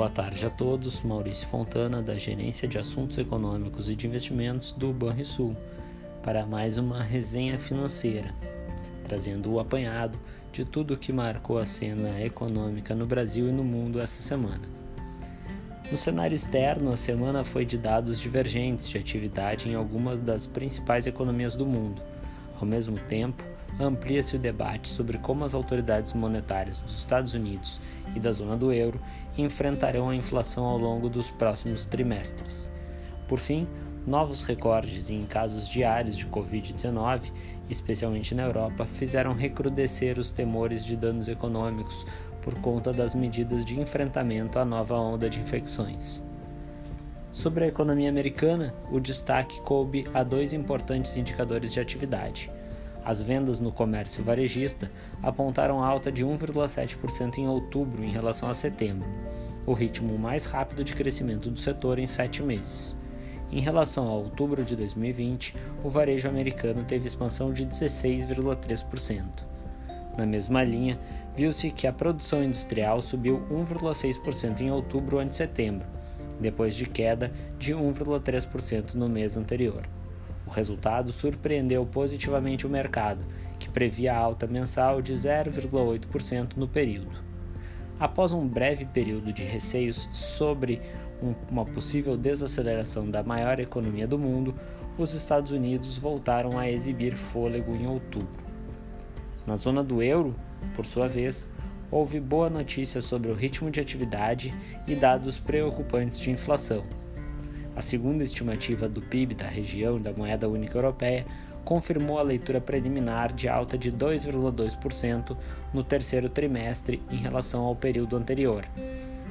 Boa tarde a todos. Maurício Fontana, da Gerência de Assuntos Econômicos e de Investimentos do Banrisul, para mais uma resenha financeira, trazendo o apanhado de tudo o que marcou a cena econômica no Brasil e no mundo essa semana. No cenário externo, a semana foi de dados divergentes de atividade em algumas das principais economias do mundo. Ao mesmo tempo, amplia-se o debate sobre como as autoridades monetárias dos Estados Unidos e da zona do euro enfrentarão a inflação ao longo dos próximos trimestres. Por fim, novos recordes em casos diários de Covid-19, especialmente na Europa, fizeram recrudescer os temores de danos econômicos por conta das medidas de enfrentamento à nova onda de infecções. Sobre a economia americana, o destaque coube a dois importantes indicadores de atividade as vendas no comércio varejista apontaram alta de 1,7% em outubro em relação a setembro, o ritmo mais rápido de crescimento do setor em sete meses. Em relação a outubro de 2020, o varejo americano teve expansão de 16,3%. Na mesma linha, viu-se que a produção industrial subiu 1,6% em outubro ante setembro, depois de queda de 1,3% no mês anterior. O resultado surpreendeu positivamente o mercado, que previa alta mensal de 0,8% no período. Após um breve período de receios sobre um, uma possível desaceleração da maior economia do mundo, os Estados Unidos voltaram a exibir fôlego em outubro. Na zona do euro, por sua vez, houve boa notícia sobre o ritmo de atividade e dados preocupantes de inflação a segunda estimativa do PIB da região da moeda única europeia confirmou a leitura preliminar de alta de 2,2% no terceiro trimestre em relação ao período anterior.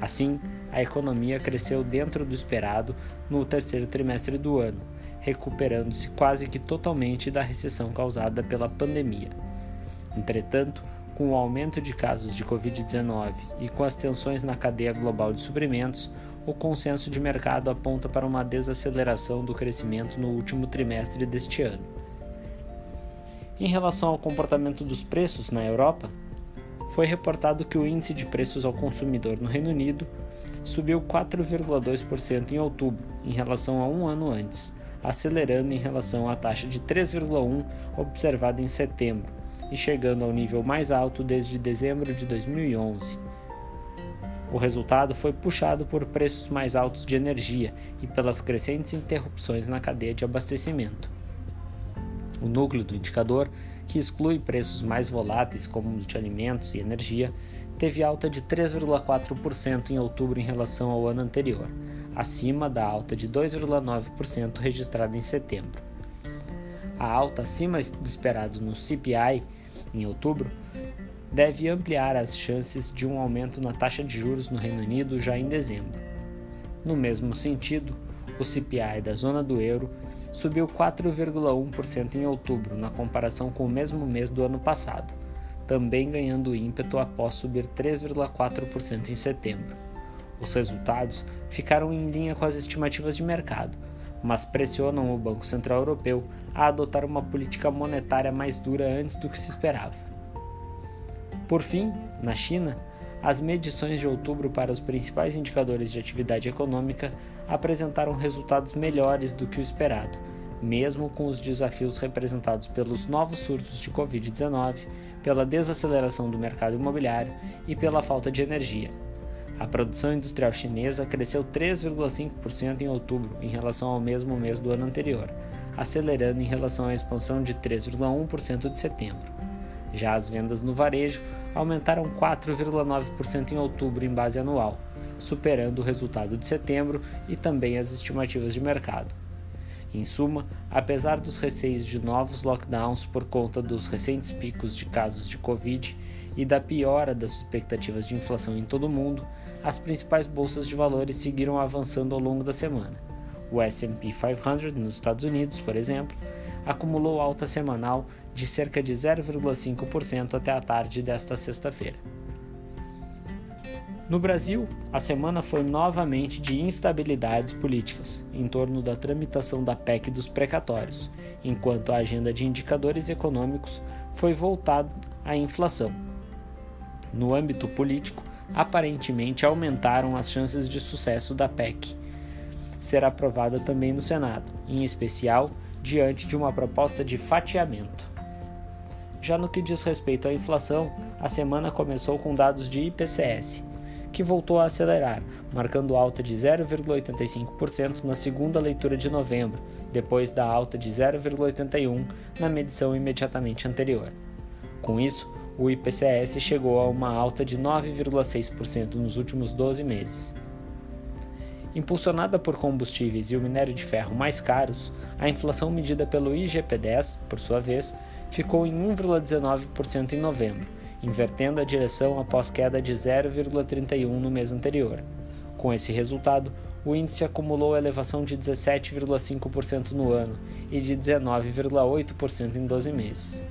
Assim, a economia cresceu dentro do esperado no terceiro trimestre do ano, recuperando-se quase que totalmente da recessão causada pela pandemia. Entretanto, com o aumento de casos de Covid-19 e com as tensões na cadeia global de suprimentos, o consenso de mercado aponta para uma desaceleração do crescimento no último trimestre deste ano. Em relação ao comportamento dos preços na Europa, foi reportado que o índice de preços ao consumidor no Reino Unido subiu 4,2% em outubro, em relação a um ano antes, acelerando em relação à taxa de 3,1% observada em setembro, e chegando ao nível mais alto desde dezembro de 2011. O resultado foi puxado por preços mais altos de energia e pelas crescentes interrupções na cadeia de abastecimento. O núcleo do indicador, que exclui preços mais voláteis como os de alimentos e energia, teve alta de 3,4% em outubro em relação ao ano anterior, acima da alta de 2,9% registrada em setembro. A alta acima do esperado no CPI em outubro, deve ampliar as chances de um aumento na taxa de juros no Reino Unido já em dezembro. No mesmo sentido, o CPI da zona do euro subiu 4,1% em outubro, na comparação com o mesmo mês do ano passado, também ganhando ímpeto após subir 3,4% em setembro. Os resultados ficaram em linha com as estimativas de mercado, mas pressionam o Banco Central Europeu a adotar uma política monetária mais dura antes do que se esperava. Por fim, na China, as medições de outubro para os principais indicadores de atividade econômica apresentaram resultados melhores do que o esperado, mesmo com os desafios representados pelos novos surtos de Covid-19, pela desaceleração do mercado imobiliário e pela falta de energia. A produção industrial chinesa cresceu 3,5% em outubro em relação ao mesmo mês do ano anterior, acelerando em relação à expansão de 3,1% de setembro. Já as vendas no varejo aumentaram 4,9% em outubro em base anual, superando o resultado de setembro e também as estimativas de mercado. Em suma, apesar dos receios de novos lockdowns por conta dos recentes picos de casos de Covid e da piora das expectativas de inflação em todo o mundo, as principais bolsas de valores seguiram avançando ao longo da semana. O SP 500 nos Estados Unidos, por exemplo, acumulou alta semanal de cerca de 0,5% até a tarde desta sexta-feira. No Brasil, a semana foi novamente de instabilidades políticas em torno da tramitação da PEC dos precatórios, enquanto a agenda de indicadores econômicos foi voltada à inflação. No âmbito político, aparentemente aumentaram as chances de sucesso da PEC ser aprovada também no Senado, em especial diante de uma proposta de fatiamento. Já no que diz respeito à inflação, a semana começou com dados de IPCS, que voltou a acelerar, marcando alta de 0,85% na segunda leitura de novembro, depois da alta de 0,81% na medição imediatamente anterior. Com isso, o IPCS chegou a uma alta de 9,6% nos últimos 12 meses. Impulsionada por combustíveis e o minério de ferro mais caros, a inflação medida pelo IGP-10, por sua vez, ficou em 1,19% em novembro, invertendo a direção após queda de 0,31% no mês anterior. Com esse resultado, o índice acumulou elevação de 17,5% no ano e de 19,8% em 12 meses.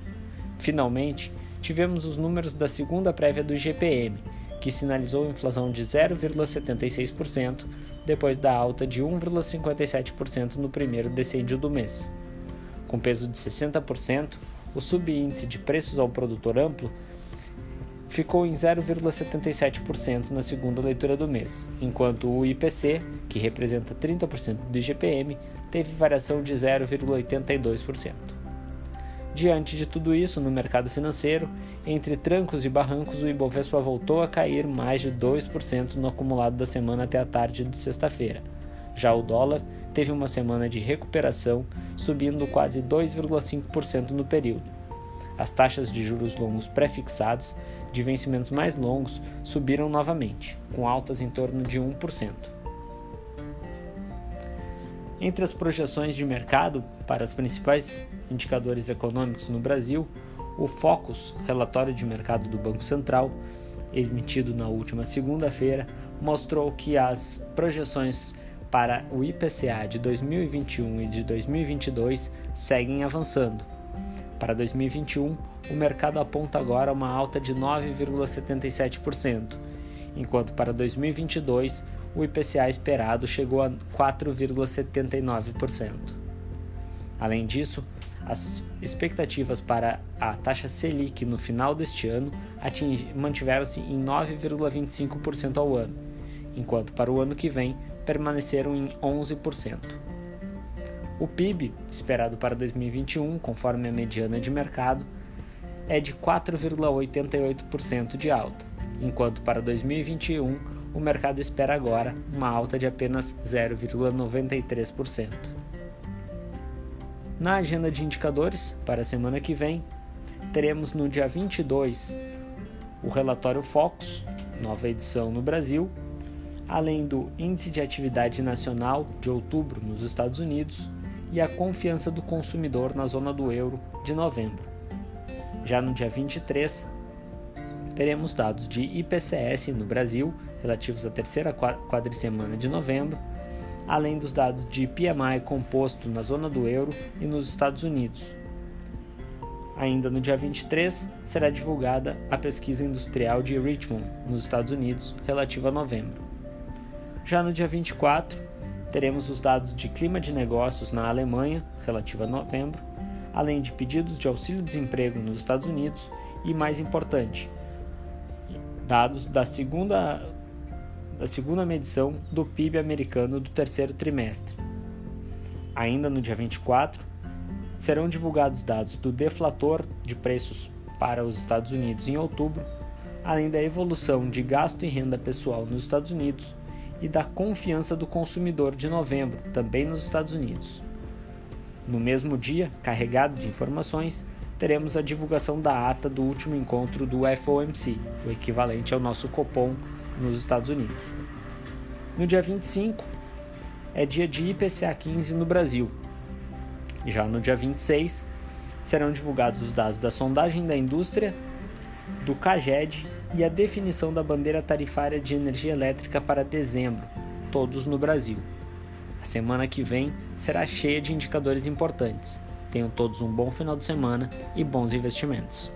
Finalmente, tivemos os números da segunda prévia do IGPM, que sinalizou inflação de 0,76%, depois da alta de 1,57% no primeiro decêndio do mês. Com peso de 60%, o subíndice de preços ao produtor amplo ficou em 0,77% na segunda leitura do mês, enquanto o IPC, que representa 30% do IGPM, teve variação de 0,82%. Diante de tudo isso, no mercado financeiro, entre trancos e barrancos, o Ibovespa voltou a cair mais de 2% no acumulado da semana até a tarde de sexta-feira. Já o dólar teve uma semana de recuperação, subindo quase 2,5% no período. As taxas de juros longos pré-fixados, de vencimentos mais longos, subiram novamente, com altas em torno de 1%. Entre as projeções de mercado para os principais indicadores econômicos no Brasil, o Focus, relatório de mercado do Banco Central, emitido na última segunda-feira, mostrou que as projeções para o IPCA de 2021 e de 2022 seguem avançando. Para 2021, o mercado aponta agora uma alta de 9,77%, enquanto para 2022 o IPCA esperado chegou a 4,79%. Além disso, as expectativas para a taxa Selic no final deste ano mantiveram-se em 9,25% ao ano, enquanto para o ano que vem permaneceram em 11%. O PIB, esperado para 2021, conforme a mediana de mercado, é de 4,88% de alta, enquanto para 2021 o mercado espera agora uma alta de apenas 0,93%. Na agenda de indicadores para a semana que vem, teremos no dia 22 o relatório Focus, nova edição no Brasil, além do Índice de Atividade Nacional de outubro nos Estados Unidos e a confiança do consumidor na zona do euro de novembro. Já no dia 23, teremos dados de IPCS no Brasil, relativos à terceira quadricemana de novembro, além dos dados de PMI composto na zona do euro e nos Estados Unidos. Ainda no dia 23, será divulgada a pesquisa industrial de Richmond, nos Estados Unidos, relativa a novembro. Já no dia 24, teremos os dados de clima de negócios na Alemanha, relativa a novembro, além de pedidos de auxílio-desemprego nos Estados Unidos e, mais importante, dados da segunda, da segunda medição do PIB americano do terceiro trimestre. Ainda no dia 24, serão divulgados dados do deflator de preços para os Estados Unidos em outubro, além da evolução de gasto e renda pessoal nos Estados Unidos e da confiança do consumidor de novembro, também nos Estados Unidos. No mesmo dia, carregado de informações, teremos a divulgação da ata do último encontro do FOMC, o equivalente ao nosso Copom nos Estados Unidos. No dia 25, é dia de IPCA 15 no Brasil. Já no dia 26, serão divulgados os dados da sondagem da indústria, do CAGED e a definição da bandeira tarifária de energia elétrica para dezembro, todos no Brasil. A semana que vem será cheia de indicadores importantes. Tenham todos um bom final de semana e bons investimentos.